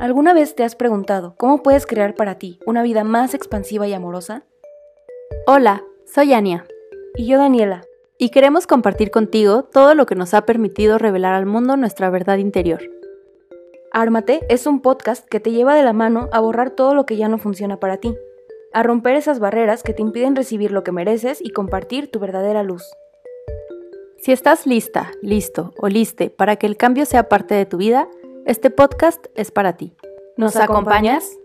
¿Alguna vez te has preguntado cómo puedes crear para ti una vida más expansiva y amorosa? Hola, soy Ania. Y yo Daniela. Y queremos compartir contigo todo lo que nos ha permitido revelar al mundo nuestra verdad interior. Ármate es un podcast que te lleva de la mano a borrar todo lo que ya no funciona para ti, a romper esas barreras que te impiden recibir lo que mereces y compartir tu verdadera luz. Si estás lista, listo o liste para que el cambio sea parte de tu vida, este podcast es para ti. ¿Nos, acompañas?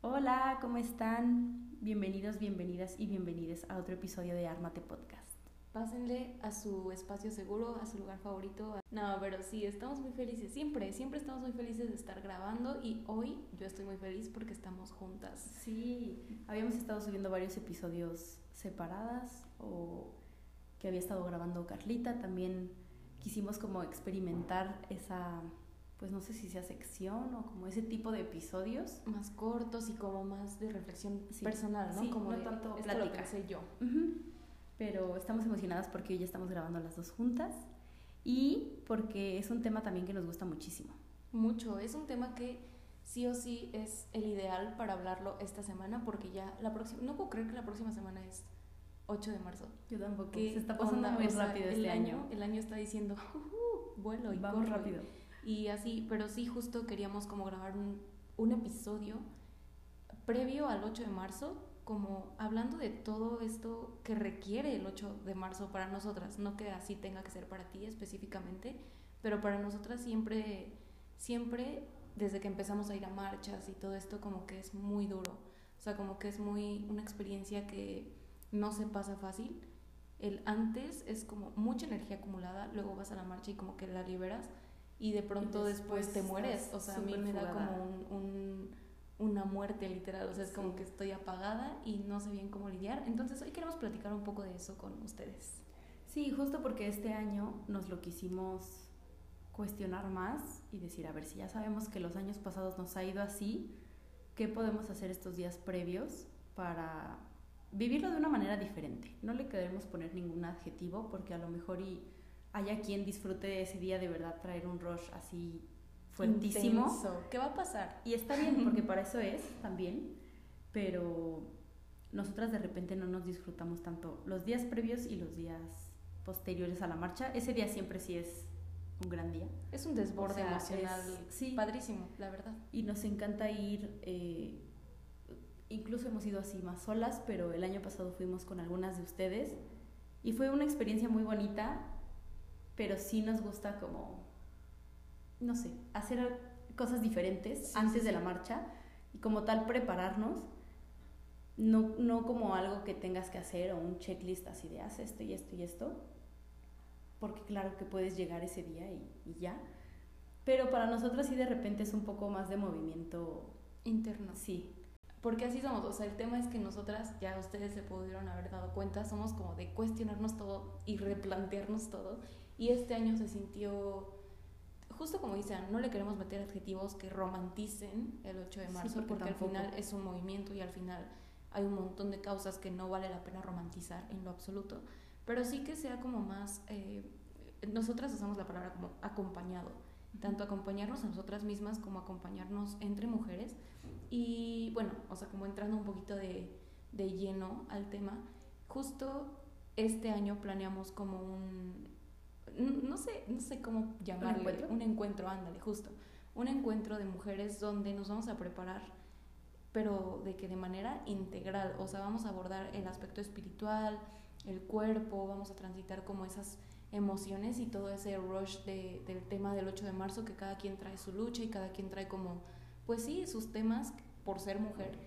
Hola, ¿cómo están? Bienvenidos, bienvenidas y bienvenidas a otro episodio de Ármate Podcast. Pásenle a su espacio seguro, a su lugar favorito. No, pero sí, estamos muy felices. Siempre, siempre estamos muy felices de estar grabando y hoy yo estoy muy feliz porque estamos juntas. Sí, habíamos estado subiendo varios episodios separadas o que había estado grabando Carlita. También quisimos como experimentar esa, pues no sé si sea sección o como ese tipo de episodios. Más cortos y como más de reflexión personal, ¿no? Sí, como no de, tanto esto plática. lo pensé yo. Ujú. Pero estamos emocionadas porque hoy ya estamos grabando las dos juntas y porque es un tema también que nos gusta muchísimo. Mucho. Es un tema que sí o sí es el ideal para hablarlo esta semana porque ya la próxima... No puedo creer que la próxima semana es 8 de marzo. Yo tampoco. ¿Qué Se está pasando onda? muy O sea, rápido el este año. El año está diciendo, "Ujú, vuelo y Vamos corro", y- rápido. Y así, pero sí, justo queríamos como grabar un, un episodio previo al 8 de marzo, como hablando de todo esto que requiere el 8 de marzo para nosotras, no que así tenga que ser para ti específicamente, pero para nosotras siempre, siempre, desde que empezamos a ir a marchas y todo esto, como que es muy duro, o sea, como que es muy una experiencia que no se pasa fácil. El antes es como mucha energía acumulada, luego vas a la marcha y como que la liberas y de pronto después, después te mueres. O sea, a mí me da como un, un- una muerte literal. O sea, es como que estoy apagada y no sé bien cómo lidiar. Entonces hoy queremos platicar un poco de eso con ustedes. Sí, justo porque este año nos lo quisimos cuestionar más y decir, a ver, si ya sabemos que los años pasados nos ha ido así, ¿qué podemos hacer estos días previos para vivirlo de una manera diferente? No le queremos poner ningún adjetivo porque a lo mejor y haya quien disfrute ese día de verdad traer un rush así fuertísimo. Intenso. ¿Qué va a pasar? Y está bien, porque para eso es también, pero nosotras de repente no nos disfrutamos tanto los días previos y los días posteriores a la marcha. Ese día siempre sí es un gran día. Es un desborde O sea, emocional es- sí. padrísimo, la verdad. Y nos encanta ir, eh, incluso hemos ido así más solas, pero el año pasado fuimos con algunas de ustedes y fue una experiencia muy bonita, pero sí nos gusta como, no sé, hacer cosas diferentes Sí, antes sí, de la marcha y como tal prepararnos, no, no como algo que tengas que hacer o un checklist así de haz esto y esto y esto, porque claro que puedes llegar ese día y, y ya. Pero para nosotras sí de repente es un poco más de movimiento, Interno. sí. Porque así somos, o sea, el tema es que nosotras, ya ustedes se pudieron haber dado cuenta, somos como de cuestionarnos todo y replantearnos todo. Y este año se sintió, justo como dicen, no le queremos meter adjetivos que romanticen el 8 de Sí, marzo, porque porque, al final es un movimiento y al final hay un montón de causas que no vale la pena romantizar en lo absoluto. Pero sí que sea como más, eh, nosotras usamos la palabra como acompañado, tanto acompañarnos a nosotras mismas como acompañarnos entre mujeres. Y bueno, o sea, como entrando un poquito de, de lleno al tema, justo este año planeamos como un, no sé, no sé cómo llamarlo, encuentro? un encuentro, ándale, justo, un encuentro de mujeres donde nos vamos a preparar, pero de que de manera integral, o sea, vamos a abordar el aspecto espiritual, el cuerpo, vamos a transitar como esas emociones y todo ese rush de- del tema del 8 de marzo, que cada quien trae su lucha y cada quien trae como, pues sí, sus temas por ser mujer.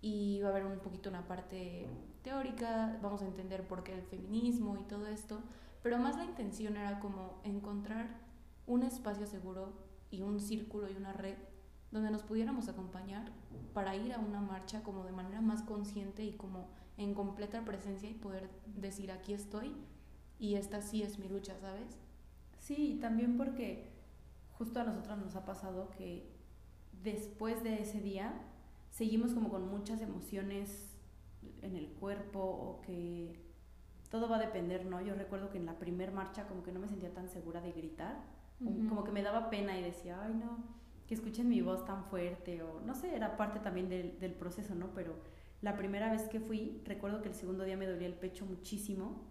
Y va a haber un poquito una parte teórica, vamos a entender por qué el feminismo y todo esto, pero más la intención era como encontrar un espacio seguro y un círculo y una red donde nos pudiéramos acompañar para ir a una marcha como de manera más consciente y como en completa presencia y poder decir aquí estoy y esta sí es mi lucha, ¿sabes? Sí, y también porque justo a nosotros nos ha pasado que después de ese día seguimos como con muchas emociones en el cuerpo o que todo va a depender, ¿no? Yo recuerdo que en la primer marcha como que no me sentía tan segura de gritar como que me daba pena y decía, ay no, que escuchen mi voz tan fuerte o no sé, era parte también del, del proceso, ¿no? Pero la primera vez que fui, recuerdo que el segundo día me dolía el pecho muchísimo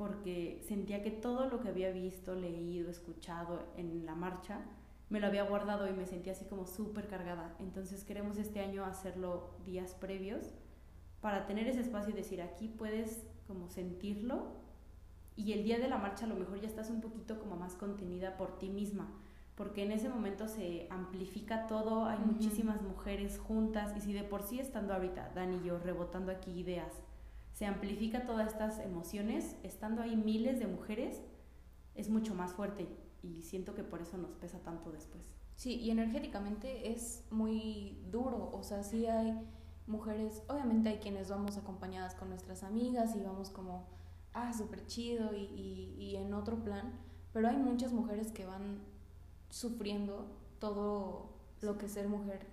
porque sentía que todo lo que había visto, leído, escuchado en la marcha, me lo había guardado y me sentía así como súper cargada. Entonces queremos este año hacerlo días previos para tener ese espacio y decir, aquí puedes como sentirlo y el día de la marcha a lo mejor ya estás un poquito como más contenida por ti misma, porque en ese momento se amplifica todo, hay muchísimas mujeres juntas y si de por sí estando ahorita, Dani y yo, rebotando aquí ideas, se amplifica todas estas emociones, estando ahí miles de mujeres, es mucho más fuerte y siento que por eso nos pesa tanto después. Sí, y energéticamente es muy duro, o sea, sí hay mujeres, obviamente hay quienes vamos acompañadas con nuestras amigas y vamos como, ah, súper chido y, y, y en otro plan, pero hay muchas mujeres que van sufriendo todo lo que ser mujer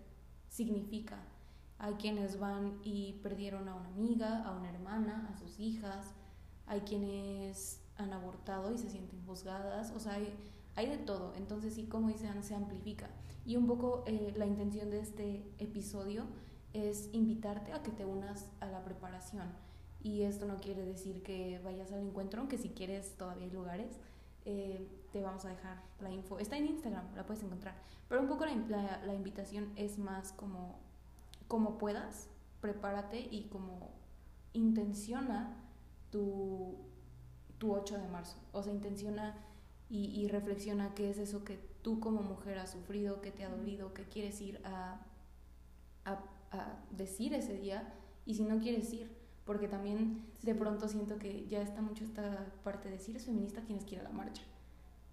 significa hay quienes van y perdieron a una amiga, a una hermana, a sus hijas, hay quienes han abortado y se sienten juzgadas, o sea, hay, hay de todo, entonces sí, como dicen, se amplifica. Y un poco eh, la intención de este episodio es invitarte a que te unas a la preparación. Y esto no quiere decir que vayas al encuentro, aunque si quieres todavía hay lugares. Eh, te vamos a dejar la info. Está en Instagram, la puedes encontrar. Pero un poco la, la invitación es más como como puedas, prepárate y como intenciona tu, tu 8 de marzo. O sea, intenciona y, reflexiona qué es eso que tú como mujer has sufrido, que te ha dolido, que quieres ir a, a, decir ese día y si no quieres ir, porque también de pronto siento que ya está mucho esta parte de si eres feminista tienes que ir a la marcha.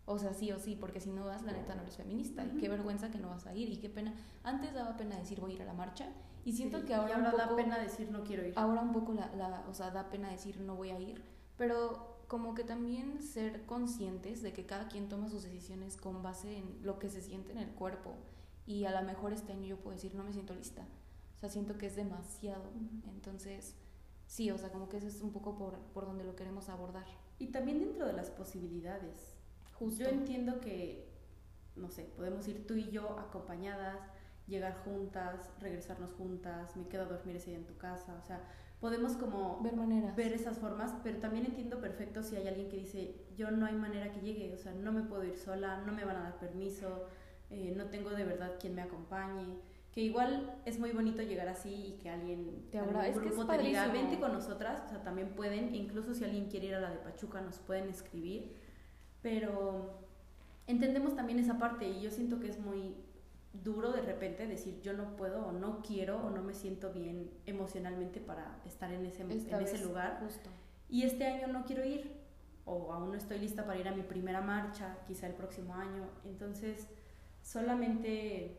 O sea, sí o sí, porque si no vas, la neta no eres feminista. Y qué vergüenza que no vas a ir. Y qué pena. Antes daba pena decir voy a ir a la marcha. Y siento que ahora. ahora da pena decir no quiero ir. Ahora un poco la, la, o sea, da pena decir no voy a ir. Pero como que también ser conscientes de que cada quien toma sus decisiones con base en lo que se siente en el cuerpo. Y a lo mejor este año yo puedo decir no me siento lista. O sea, siento que es demasiado. Entonces, sí, o sea, como que eso es un poco por, por donde lo queremos abordar. Y también dentro de las posibilidades yo entiendo que, no sé, podemos ir tú y yo acompañadas, llegar juntas, regresarnos juntas, me quedo a dormir ese día en tu casa, o sea, podemos como ver maneras, ver esas formas, pero también entiendo perfecto si hay alguien que dice, yo no hay manera que llegue, o sea, no me puedo ir sola, no me van a dar permiso, eh, no tengo de verdad quien me acompañe, que igual es muy bonito llegar así y que alguien te abra, es que es te diga, vente con nosotras, o sea, también pueden, incluso si alguien quiere ir a la de Pachuca, nos pueden escribir pero entendemos también esa parte y yo siento que es muy duro de repente decir yo no puedo o no quiero o no me siento bien emocionalmente para estar en ese, en ese lugar. Y este año no quiero ir o aún no estoy lista para ir a mi primera marcha, quizá el próximo año. Entonces, solamente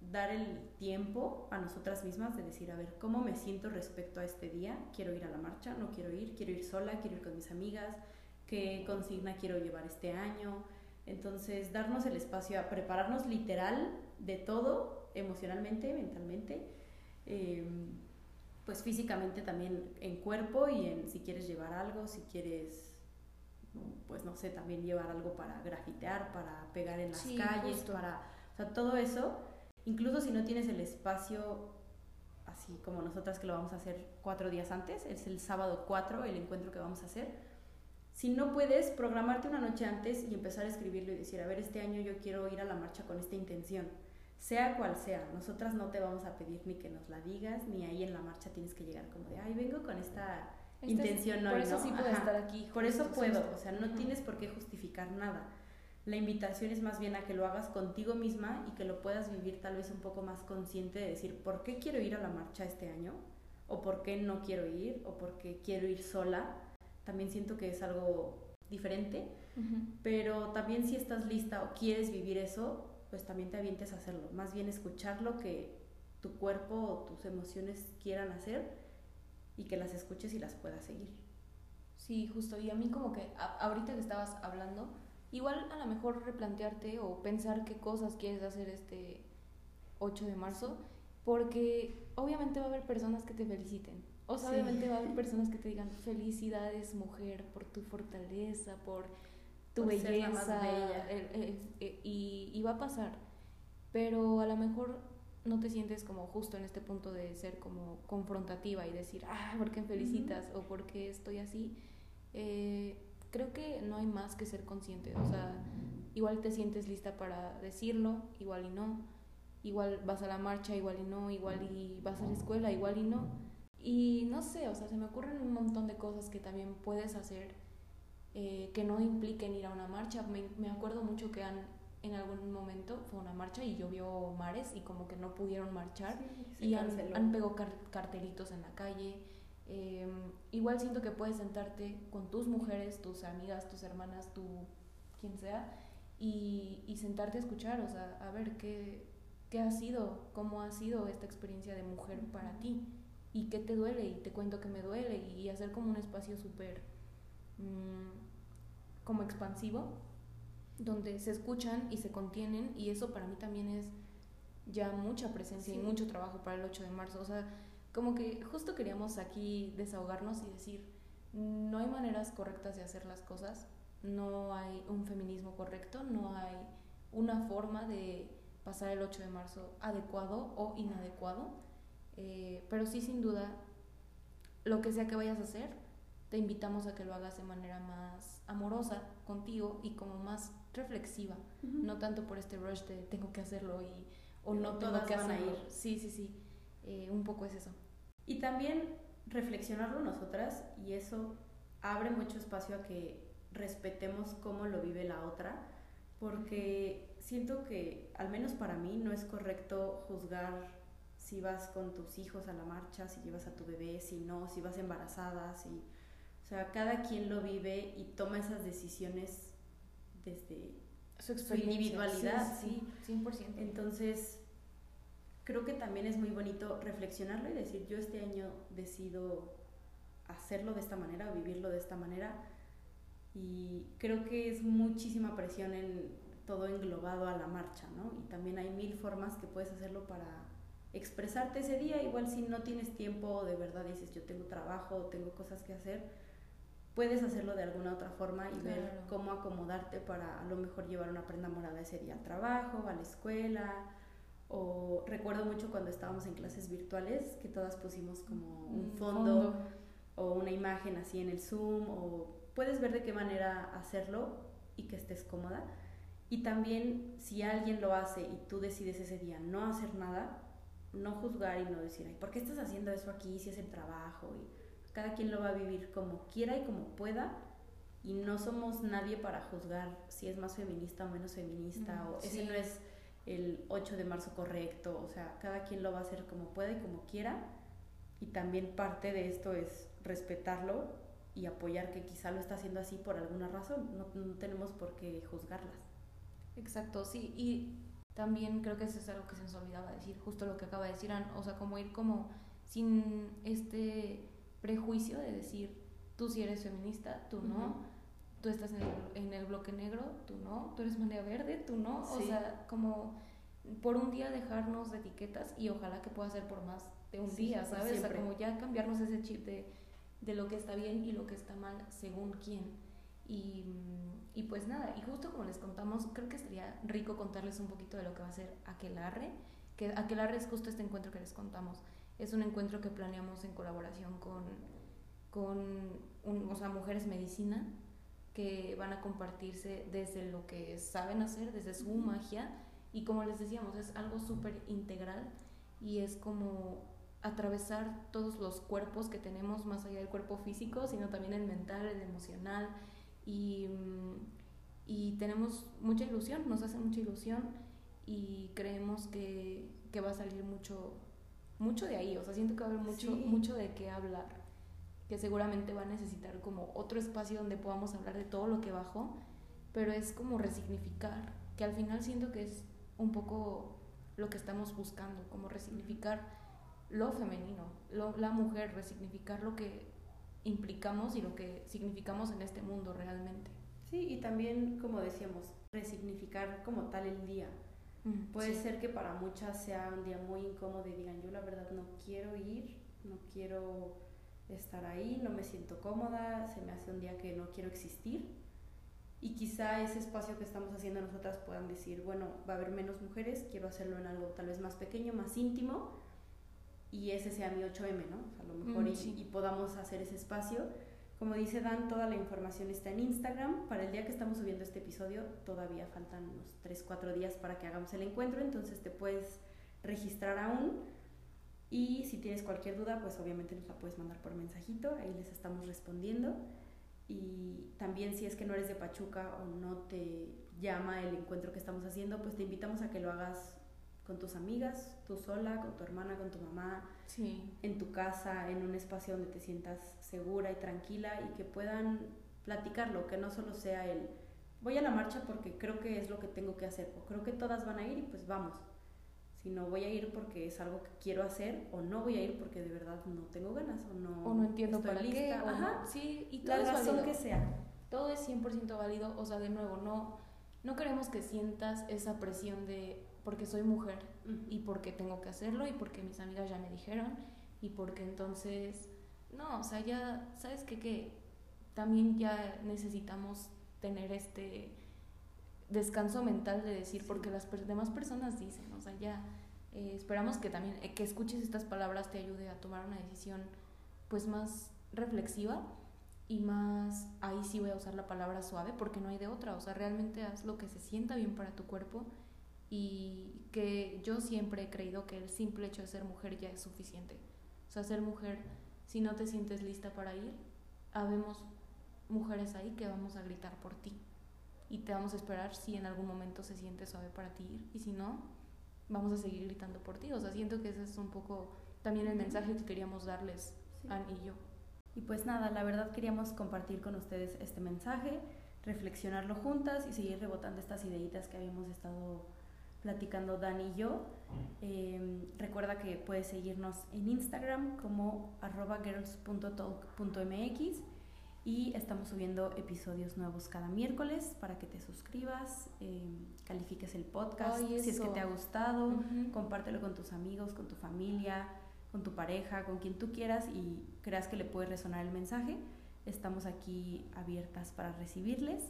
dar el tiempo a nosotras mismas de decir, a ver, ¿cómo me siento respecto a este día? ¿Quiero ir a la marcha? ¿No quiero ir? ¿Quiero ir sola? ¿Quiero ir con mis amigas? Qué consigna quiero llevar este año. Entonces, darnos el espacio a prepararnos literal de todo, emocionalmente, mentalmente, em, pues físicamente también en cuerpo y en si quieres llevar algo, si quieres, pues no sé, también llevar algo para grafitear, para pegar en las calles, para, o sea, todo eso, incluso si no tienes el espacio así como nosotras que lo vamos a hacer cuatro días antes, es el sábado 4 el encuentro que vamos a hacer si no puedes, programarte una noche antes y empezar a escribirlo y decir, a ver, este año yo quiero ir a la marcha con esta intención, sea cual sea. Nosotras no te vamos a pedir ni que nos la digas, ni ahí en la marcha tienes que llegar como de, ay, vengo con esta intención Por eso sí puedo estar aquí. Por eso puedo, o sea, no tienes por qué justificar nada. La invitación es más bien a que lo hagas contigo misma y que lo puedas vivir tal vez un poco más consciente de decir, ¿por qué quiero ir a la marcha este año? ¿O por qué no quiero ir? ¿O por qué quiero ir sola? También siento que es algo diferente, pero también si estás lista o quieres vivir eso, pues también te avientes a hacerlo, más bien escuchar lo que tu cuerpo o tus emociones quieran hacer y que las escuches y las puedas seguir. Sí, justo, y a mí como que ahorita que estabas hablando, igual a lo mejor replantearte o pensar qué cosas quieres hacer este 8 de marzo, porque obviamente va a haber personas que te feliciten, o sea, obviamente va a haber personas que te digan felicidades mujer por tu fortaleza, por tu Por belleza, el- el- el- y, y va a pasar. Pero a lo mejor no te sientes como justo en este punto de ser como confrontativa y decir, ah, ¿por qué me felicitas? o ¿por qué estoy así? Eh, creo que no hay más que ser consciente. O sea, igual te sientes lista para decirlo, igual y no. Igual vas a la marcha, igual y no. Igual y vas a la escuela, igual y no. Y no sé, o sea, se me ocurren un montón de cosas que también puedes hacer eh, que no impliquen ir a una marcha. Me, me acuerdo mucho que han, en algún momento fue una marcha y llovió mares y como que no pudieron marchar y han, han pegado car- cartelitos en la calle. Eh, igual siento que puedes sentarte con tus mujeres, tus amigas, tus hermanas, tu quien sea, y, y sentarte a escuchar, o sea, a ver qué, qué ha sido, cómo ha sido esta experiencia de mujer para ti y qué te duele y te cuento que me duele y hacer como un espacio súper mm, como expansivo donde se escuchan y se contienen y eso para mí también es ya mucha presencia y mucho trabajo para el 8 de marzo. O sea, como que justo queríamos aquí desahogarnos y decir, no hay maneras correctas de hacer las cosas, no hay un feminismo correcto, no hay una forma de pasar el 8 de marzo adecuado o inadecuado, eh, pero sí sin duda, lo que sea que vayas a hacer, te invitamos a que lo hagas de manera más amorosa contigo y como más reflexiva, no tanto por este rush de tengo que hacerlo y o no tengo Todas que van a hacerlo. ir. Sí, sí, sí. Eh, un poco es eso. Y también reflexionarlo nosotras y eso abre mucho espacio a que respetemos cómo lo vive la otra, porque siento que, al menos para mí, no es correcto juzgar si vas con tus hijos a la marcha, si llevas a tu bebé, si no, si vas embarazada, si... O sea, cada quien lo vive y toma esas decisiones desde Su experiencia, individualidad, sí, sí, 100%. entonces, creo que también es muy bonito reflexionarlo y decir, yo este año decido hacerlo de esta manera o vivirlo de esta manera. Y creo que es muchísima presión en todo englobado a la marcha, ¿no? Y también hay mil formas que puedes hacerlo para expresarte ese día. Igual si no tienes tiempo o de verdad dices, yo tengo trabajo o tengo cosas que hacer, puedes hacerlo de alguna otra forma y ver cómo acomodarte para a lo mejor llevar una prenda morada ese día al trabajo, a la escuela. O recuerdo mucho cuando estábamos en clases virtuales que todas pusimos como un fondo, o una imagen así en el Zoom o puedes ver de qué manera hacerlo y que estés cómoda. Y también si alguien lo hace y tú decides ese día no hacer nada, no juzgar y no decir, ay, ¿por qué estás haciendo eso aquí si es el trabajo? Y cada quien lo va a vivir como quiera y como pueda. Y no somos nadie para juzgar si es más feminista o menos feminista, Mm, o ese no es el 8 de marzo correcto. O sea, cada quien lo va a hacer como pueda y como quiera. Y también parte de esto es respetarlo y apoyar que quizá lo está haciendo así por alguna razón. No, no tenemos por qué juzgarlas. Exacto, sí. Y también creo que eso es algo que se nos olvidaba decir, justo lo que acaba de decir Ann, o sea, como ir como sin este prejuicio de decir, tú sí eres feminista, tú no, Ujú. tú estás en el, en el bloque negro, tú no, tú eres marea verde, tú no, o sea, como por un día dejarnos de etiquetas y ojalá que pueda ser por más de un Sí, día, ¿sabes? O sea, como ya cambiarnos ese chip de, de lo que está bien y lo que está mal según quién. Y, y pues nada, y justo como les contamos, creo que estaría rico contarles un poquito de lo que va a ser Aquelarre, que Aquelarre es justo este encuentro que les contamos. Es un encuentro que planeamos en colaboración con, con un- o sea, Mujeres Medicina, que van a compartirse desde lo que saben hacer, desde su magia, y como les decíamos, es algo súper integral y es como atravesar todos los cuerpos que tenemos más allá del cuerpo físico, sino también el mental, el emocional y, y tenemos mucha ilusión, nos hace mucha ilusión y creemos que, que va a salir mucho, mucho de ahí, o sea, siento que va a haber mucho, Sí. mucho de qué hablar, que seguramente va a necesitar como otro espacio donde podamos hablar de todo lo que bajó, pero es como resignificar, que al final siento que es un poco lo que estamos buscando, como resignificar lo femenino, lo- la mujer, resignificar lo que implicamos y lo que significamos en este mundo realmente. Sí, y también, como decíamos, resignificar como tal el día. Puede Sí. ser que para muchas sea un día muy incómodo y digan, yo la verdad no quiero ir, no quiero estar ahí, no me siento cómoda, se me hace un día que no quiero existir. y quizá ese espacio que estamos haciendo nosotras puedan decir, bueno, va a haber menos mujeres, quiero hacerlo en algo tal vez más pequeño, más íntimo, y ese sea mi 8M, ¿no? a lo mejor Mm, y, y podamos hacer ese espacio. Como dice Dan, toda la información está en Instagram. Para el día que estamos subiendo este episodio, todavía faltan unos 3, 4 días para que hagamos el encuentro, entonces te puedes registrar aún. Y si tienes cualquier duda, pues obviamente nos la puedes mandar por mensajito, ahí les estamos respondiendo. Y también si es que no eres de Pachuca o no te llama el encuentro que estamos haciendo, pues te invitamos a que lo hagas con tus amigas, tú sola, con tu hermana, con tu mamá, Sí. en tu casa, en un espacio donde te sientas segura y tranquila y que puedan platicarlo, que no solo sea el voy a la marcha porque creo que es lo que tengo que hacer o creo que todas van a ir y pues vamos, sino voy a ir porque es algo que quiero hacer o no voy a ir porque de verdad no tengo ganas o no, O no entiendo estoy para lista. qué. O Ajá, no. Sí, y todo la es razón válido. que sea. Todo es 100% válido. O sea, de nuevo, no, no queremos que sientas esa presión de porque soy mujer y porque tengo que hacerlo y porque mis amigas ya me dijeron y porque entonces, no, o sea, ya, ¿sabes qué? Que también ya necesitamos tener este descanso mental de decir, porque las demás personas dicen, o sea, ya eh, esperamos que también, eh, que escuches estas palabras te ayude a tomar una decisión pues más reflexiva y más, ahí sí voy a usar la palabra suave porque no hay de otra, o sea, realmente haz lo que se sienta bien para tu cuerpo y que yo siempre he creído que el simple hecho de ser mujer ya es suficiente. O sea, ser mujer, si no te sientes lista para ir, habemos mujeres ahí que vamos a gritar por ti y te vamos a esperar si en algún momento se siente suave para ti ir y si no, vamos a seguir gritando por ti. O sea, siento que ese es un poco también el mensaje que queríamos darles, Sí. Ann y yo. Y pues nada, la verdad queríamos compartir con ustedes este mensaje, reflexionarlo juntas y seguir rebotando estas ideitas que habíamos estado platicando Dan y yo. Eh, recuerda que puedes seguirnos en Instagram como arroba girls.talk.mx y estamos subiendo episodios nuevos cada miércoles para que te suscribas, eh, califiques el podcast si es que te ha gustado, compártelo con tus amigos, con tu familia, con tu pareja, con quien tú quieras y creas que le puede resonar el mensaje. Estamos aquí abiertas para recibirles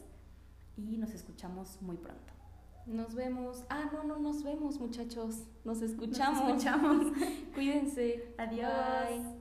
y nos escuchamos muy pronto. Nos vemos. Ah, no, no nos vemos, muchachos. Nos escuchamos. Nos escuchamos. Cuídense. Adiós. Bye.